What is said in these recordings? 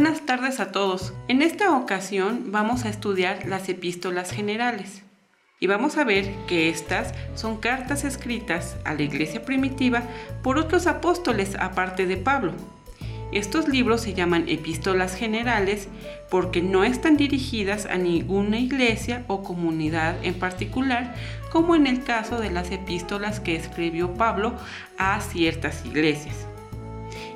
Buenas tardes a todos. En esta ocasión vamos a estudiar las epístolas generales y vamos a ver que estas son cartas escritas a la iglesia primitiva por otros apóstoles aparte de Pablo. Estos libros se llaman epístolas generales porque no están dirigidas a ninguna iglesia o comunidad en particular, como en el caso de las epístolas que escribió Pablo a ciertas iglesias.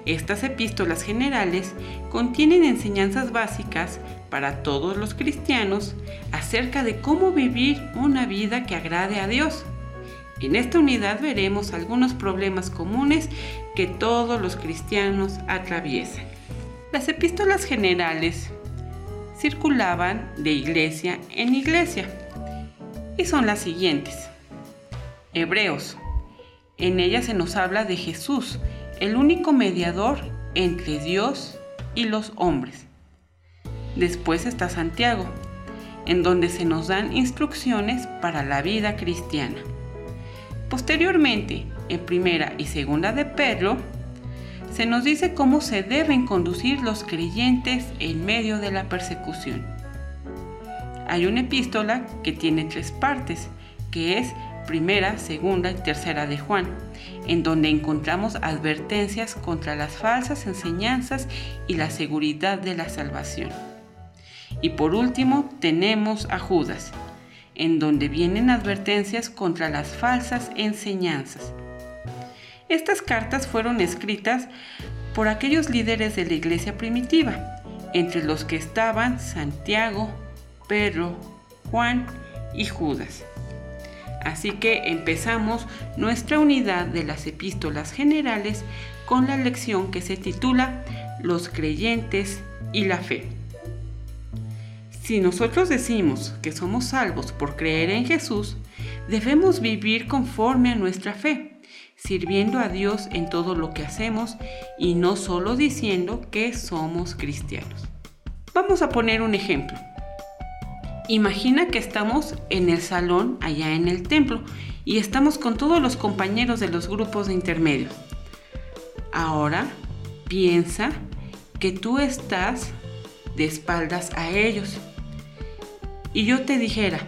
Estas epístolas generales contienen enseñanzas básicas para todos los cristianos acerca de cómo vivir una vida que agrade a Dios. En esta unidad veremos algunos problemas comunes que todos los cristianos atraviesan. Las epístolas generales circulaban de iglesia en iglesia y son las siguientes. Hebreos. En ella se nos habla de Jesús el único mediador entre Dios y los hombres. Después está Santiago, en donde se nos dan instrucciones para la vida cristiana. Posteriormente, en primera y segunda de Pedro, se nos dice cómo se deben conducir los creyentes en medio de la persecución. Hay una epístola que tiene tres partes, que es primera, segunda y tercera de Juan, en donde encontramos advertencias contra las falsas enseñanzas y la seguridad de la salvación. Y por último tenemos a Judas, en donde vienen advertencias contra las falsas enseñanzas. Estas cartas fueron escritas por aquellos líderes de la iglesia primitiva, entre los que estaban Santiago, Pedro, Juan y Judas. Así que empezamos nuestra unidad de las epístolas generales con la lección que se titula Los creyentes y la fe. Si nosotros decimos que somos salvos por creer en Jesús, debemos vivir conforme a nuestra fe, sirviendo a Dios en todo lo que hacemos y no solo diciendo que somos cristianos. Vamos a poner un ejemplo. Imagina que estamos en el salón allá en el templo y estamos con todos los compañeros de los grupos de intermedio. Ahora piensa que tú estás de espaldas a ellos y yo te dijera,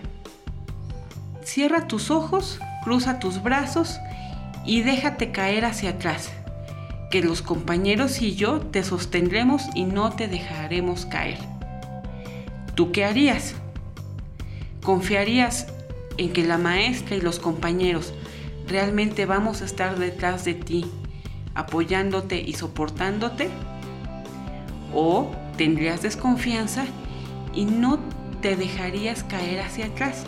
cierra tus ojos, cruza tus brazos y déjate caer hacia atrás, que los compañeros y yo te sostendremos y no te dejaremos caer. ¿Tú qué harías? ¿Confiarías en que la maestra y los compañeros realmente vamos a estar detrás de ti, apoyándote y soportándote? ¿O tendrías desconfianza y no te dejarías caer hacia atrás?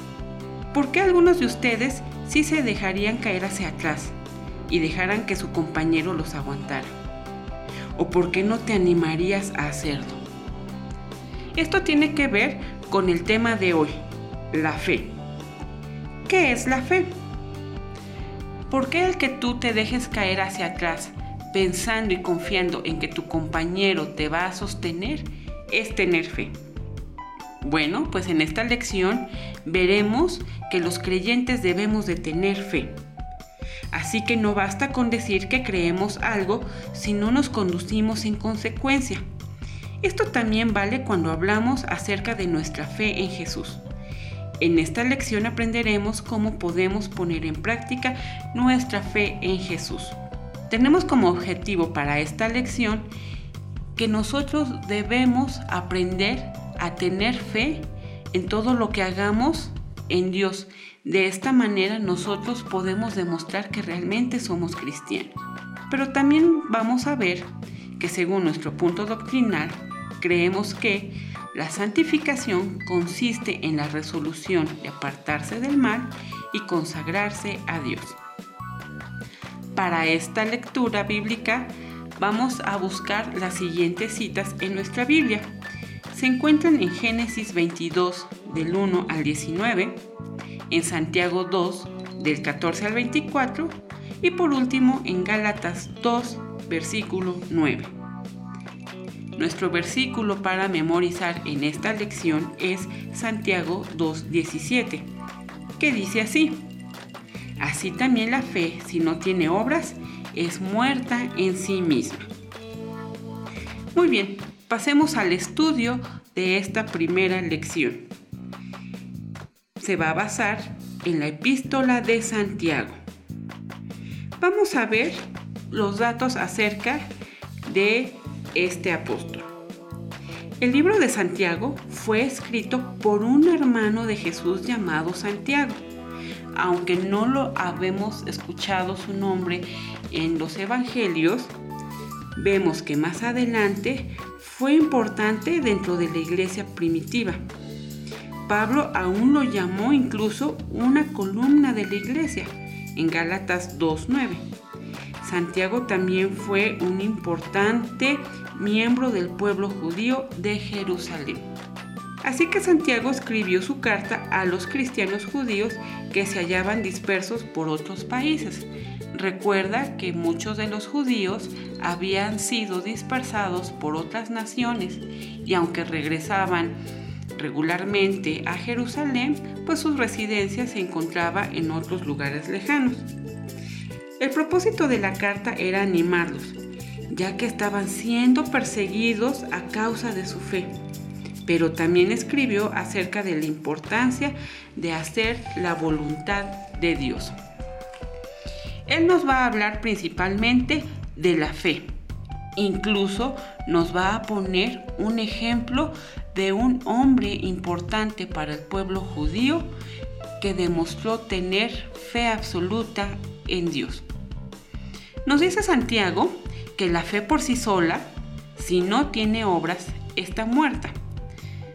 ¿Por qué algunos de ustedes sí se dejarían caer hacia atrás y dejaran que su compañero los aguantara? ¿O por qué no te animarías a hacerlo? Esto tiene que ver con el tema de hoy, la fe. ¿Qué es la fe? ¿Por qué el que tú te dejes caer hacia atrás pensando y confiando en que tu compañero te va a sostener es tener fe? Bueno, pues en esta lección veremos que los creyentes debemos de tener fe. Así que no basta con decir que creemos algo si no nos conducimos en consecuencia. Esto también vale cuando hablamos acerca de nuestra fe en Jesús. En esta lección aprenderemos cómo podemos poner en práctica nuestra fe en Jesús. Tenemos como objetivo para esta lección que nosotros debemos aprender a tener fe en todo lo que hagamos en Dios. De esta manera nosotros podemos demostrar que realmente somos cristianos. Pero también vamos a ver que según nuestro punto doctrinal, creemos que la santificación consiste en la resolución de apartarse del mal y consagrarse a Dios. Para esta lectura bíblica vamos a buscar las siguientes citas en nuestra Biblia. Se encuentran en Génesis 22 del 1 al 19, en Santiago 2 del 14 al 24 y por último en Gálatas 2 versículo 9. Nuestro versículo para memorizar en esta lección es Santiago 2.17, que dice así, Así también la fe, si no tiene obras, es muerta en sí misma. Muy bien, pasemos al estudio de esta primera lección. Se va a basar en la epístola de Santiago. Vamos a ver los datos acerca de este apóstol. El libro de Santiago fue escrito por un hermano de Jesús llamado Santiago. Aunque no lo habemos escuchado su nombre en los evangelios, vemos que más adelante fue importante dentro de la iglesia primitiva. Pablo aún lo llamó incluso una columna de la iglesia en Gálatas 2.9. Santiago también fue un importante miembro del pueblo judío de Jerusalén. Así que Santiago escribió su carta a los cristianos judíos que se hallaban dispersos por otros países. Recuerda que muchos de los judíos habían sido dispersados por otras naciones y aunque regresaban regularmente a Jerusalén, pues sus residencias se encontraba en otros lugares lejanos. El propósito de la carta era animarlos, ya que estaban siendo perseguidos a causa de su fe, pero también escribió acerca de la importancia de hacer la voluntad de Dios. Él nos va a hablar principalmente de la fe. Incluso nos va a poner un ejemplo de un hombre importante para el pueblo judío que demostró tener fe absoluta en Dios. Nos dice Santiago que la fe por sí sola, si no tiene obras, está muerta.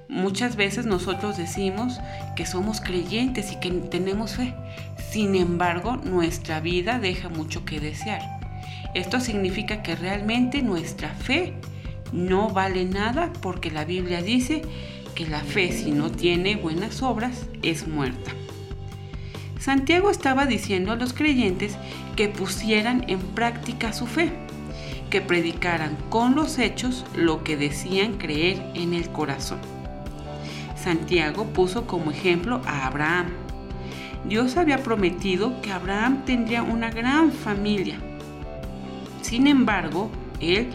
Muchas veces nosotros decimos que somos creyentes y que tenemos fe. Sin embargo, nuestra vida deja mucho que desear. Esto significa que realmente nuestra fe no vale nada porque la Biblia dice que la fe si no tiene buenas obras es muerta. Santiago estaba diciendo a los creyentes que pusieran en práctica su fe, que predicaran con los hechos lo que decían creer en el corazón. Santiago puso como ejemplo a Abraham. Dios había prometido que Abraham tendría una gran familia. Sin embargo, él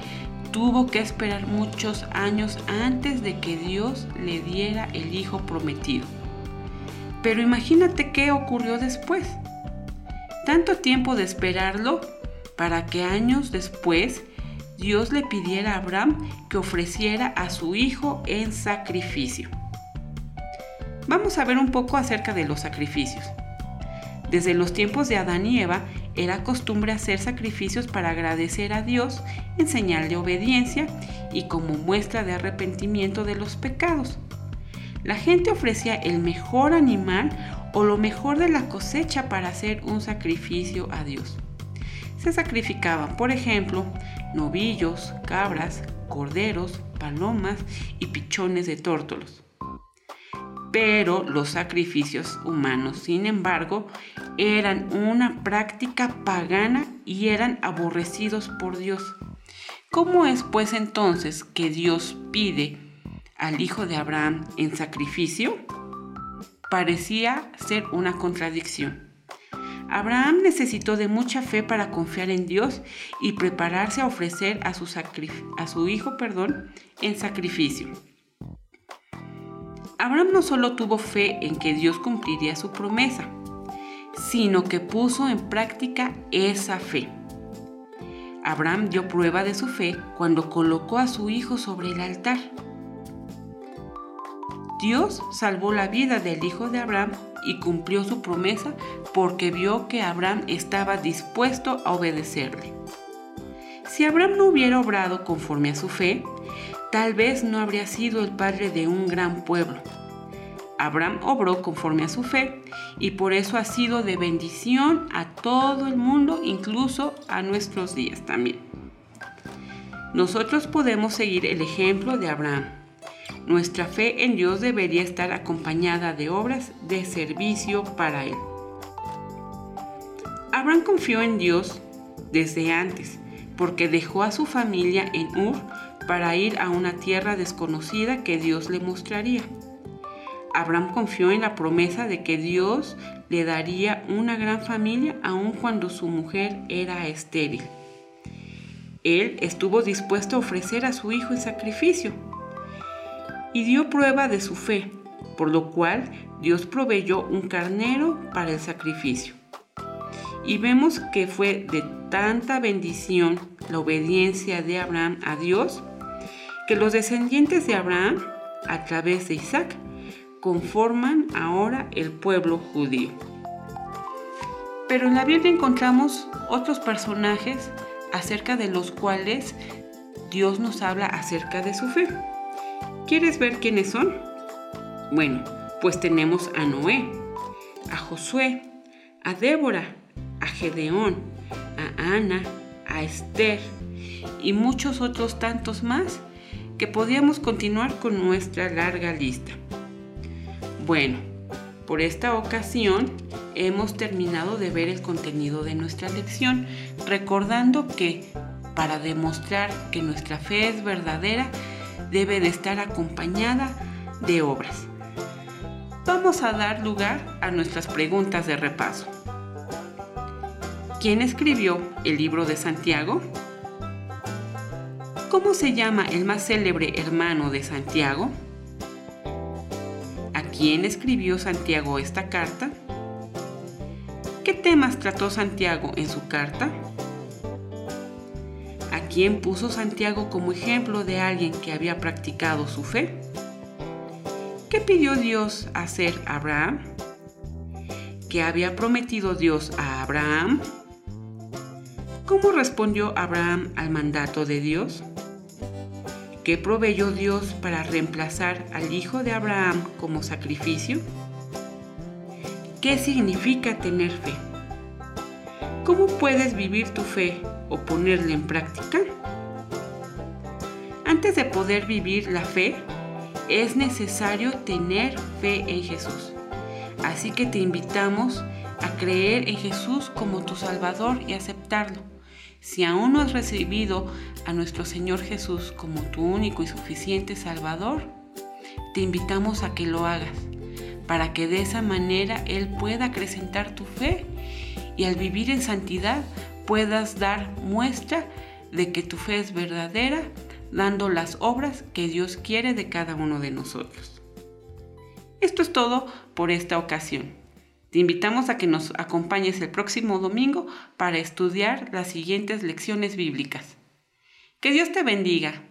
tuvo que esperar muchos años antes de que Dios le diera el hijo prometido. Pero imagínate qué ocurrió después. Tanto tiempo de esperarlo para que años después Dios le pidiera a Abraham que ofreciera a su hijo en sacrificio. Vamos a ver un poco acerca de los sacrificios. Desde los tiempos de Adán y Eva era costumbre hacer sacrificios para agradecer a Dios en señal de obediencia y como muestra de arrepentimiento de los pecados. La gente ofrecía el mejor animal o lo mejor de la cosecha para hacer un sacrificio a Dios. Se sacrificaban, por ejemplo, novillos, cabras, corderos, palomas y pichones de tórtolos. Pero los sacrificios humanos, sin embargo, eran una práctica pagana y eran aborrecidos por Dios. ¿Cómo es pues entonces que Dios pide al hijo de Abraham en sacrificio, parecía ser una contradicción. Abraham necesitó de mucha fe para confiar en Dios y prepararse a ofrecer a su, hijo perdón, en sacrificio. Abraham no solo tuvo fe en que Dios cumpliría su promesa, sino que puso en práctica esa fe. Abraham dio prueba de su fe cuando colocó a su hijo sobre el altar. Dios salvó la vida del hijo de Abraham y cumplió su promesa porque vio que Abraham estaba dispuesto a obedecerle. Si Abraham no hubiera obrado conforme a su fe, tal vez no habría sido el padre de un gran pueblo. Abraham obró conforme a su fe y por eso ha sido de bendición a todo el mundo, incluso a nuestros días también. Nosotros podemos seguir el ejemplo de Abraham. Nuestra fe en Dios debería estar acompañada de obras de servicio para Él. Abraham confió en Dios desde antes, porque dejó a su familia en Ur para ir a una tierra desconocida que Dios le mostraría. Abraham confió en la promesa de que Dios le daría una gran familia aun cuando su mujer era estéril. Él estuvo dispuesto a ofrecer a su hijo en sacrificio y dio prueba de su fe, por lo cual Dios proveyó un carnero para el sacrificio. Y vemos que fue de tanta bendición la obediencia de Abraham a Dios, que los descendientes de Abraham, a través de Isaac, conforman ahora el pueblo judío. Pero en la Biblia encontramos otros personajes acerca de los cuales Dios nos habla acerca de su fe. ¿Quieres ver quiénes son? Bueno, pues tenemos a Noé, a Josué, a Débora, a Gedeón, a Ana, a Esther y muchos otros tantos más que podíamos continuar con nuestra larga lista. Bueno, por esta ocasión hemos terminado de ver el contenido de nuestra lección, recordando que para demostrar que nuestra fe es verdadera, debe de estar acompañada de obras. Vamos a dar lugar a nuestras preguntas de repaso. ¿Quién escribió el libro de Santiago? ¿Cómo se llama el más célebre hermano de Santiago? ¿A quién escribió Santiago esta carta? ¿Qué temas trató Santiago en su carta? ¿A quién puso Santiago como ejemplo de alguien que había practicado su fe? ¿Qué pidió Dios hacer a Abraham? ¿Qué había prometido Dios a Abraham? ¿Cómo respondió Abraham al mandato de Dios? ¿Qué proveyó Dios para reemplazar al hijo de Abraham como sacrificio? ¿Qué significa tener fe? ¿Cómo puedes vivir tu fe o ponerla en práctica? Antes de poder vivir la fe, es necesario tener fe en Jesús. Así que te invitamos a creer en Jesús como tu Salvador y aceptarlo. Si aún no has recibido a nuestro Señor Jesús como tu único y suficiente Salvador, te invitamos a que lo hagas para que de esa manera Él pueda acrecentar tu fe y al vivir en santidad puedas dar muestra de que tu fe es verdadera, dando las obras que Dios quiere de cada uno de nosotros. Esto es todo por esta ocasión. Te invitamos a que nos acompañes el próximo domingo para estudiar las siguientes lecciones bíblicas. Que Dios te bendiga.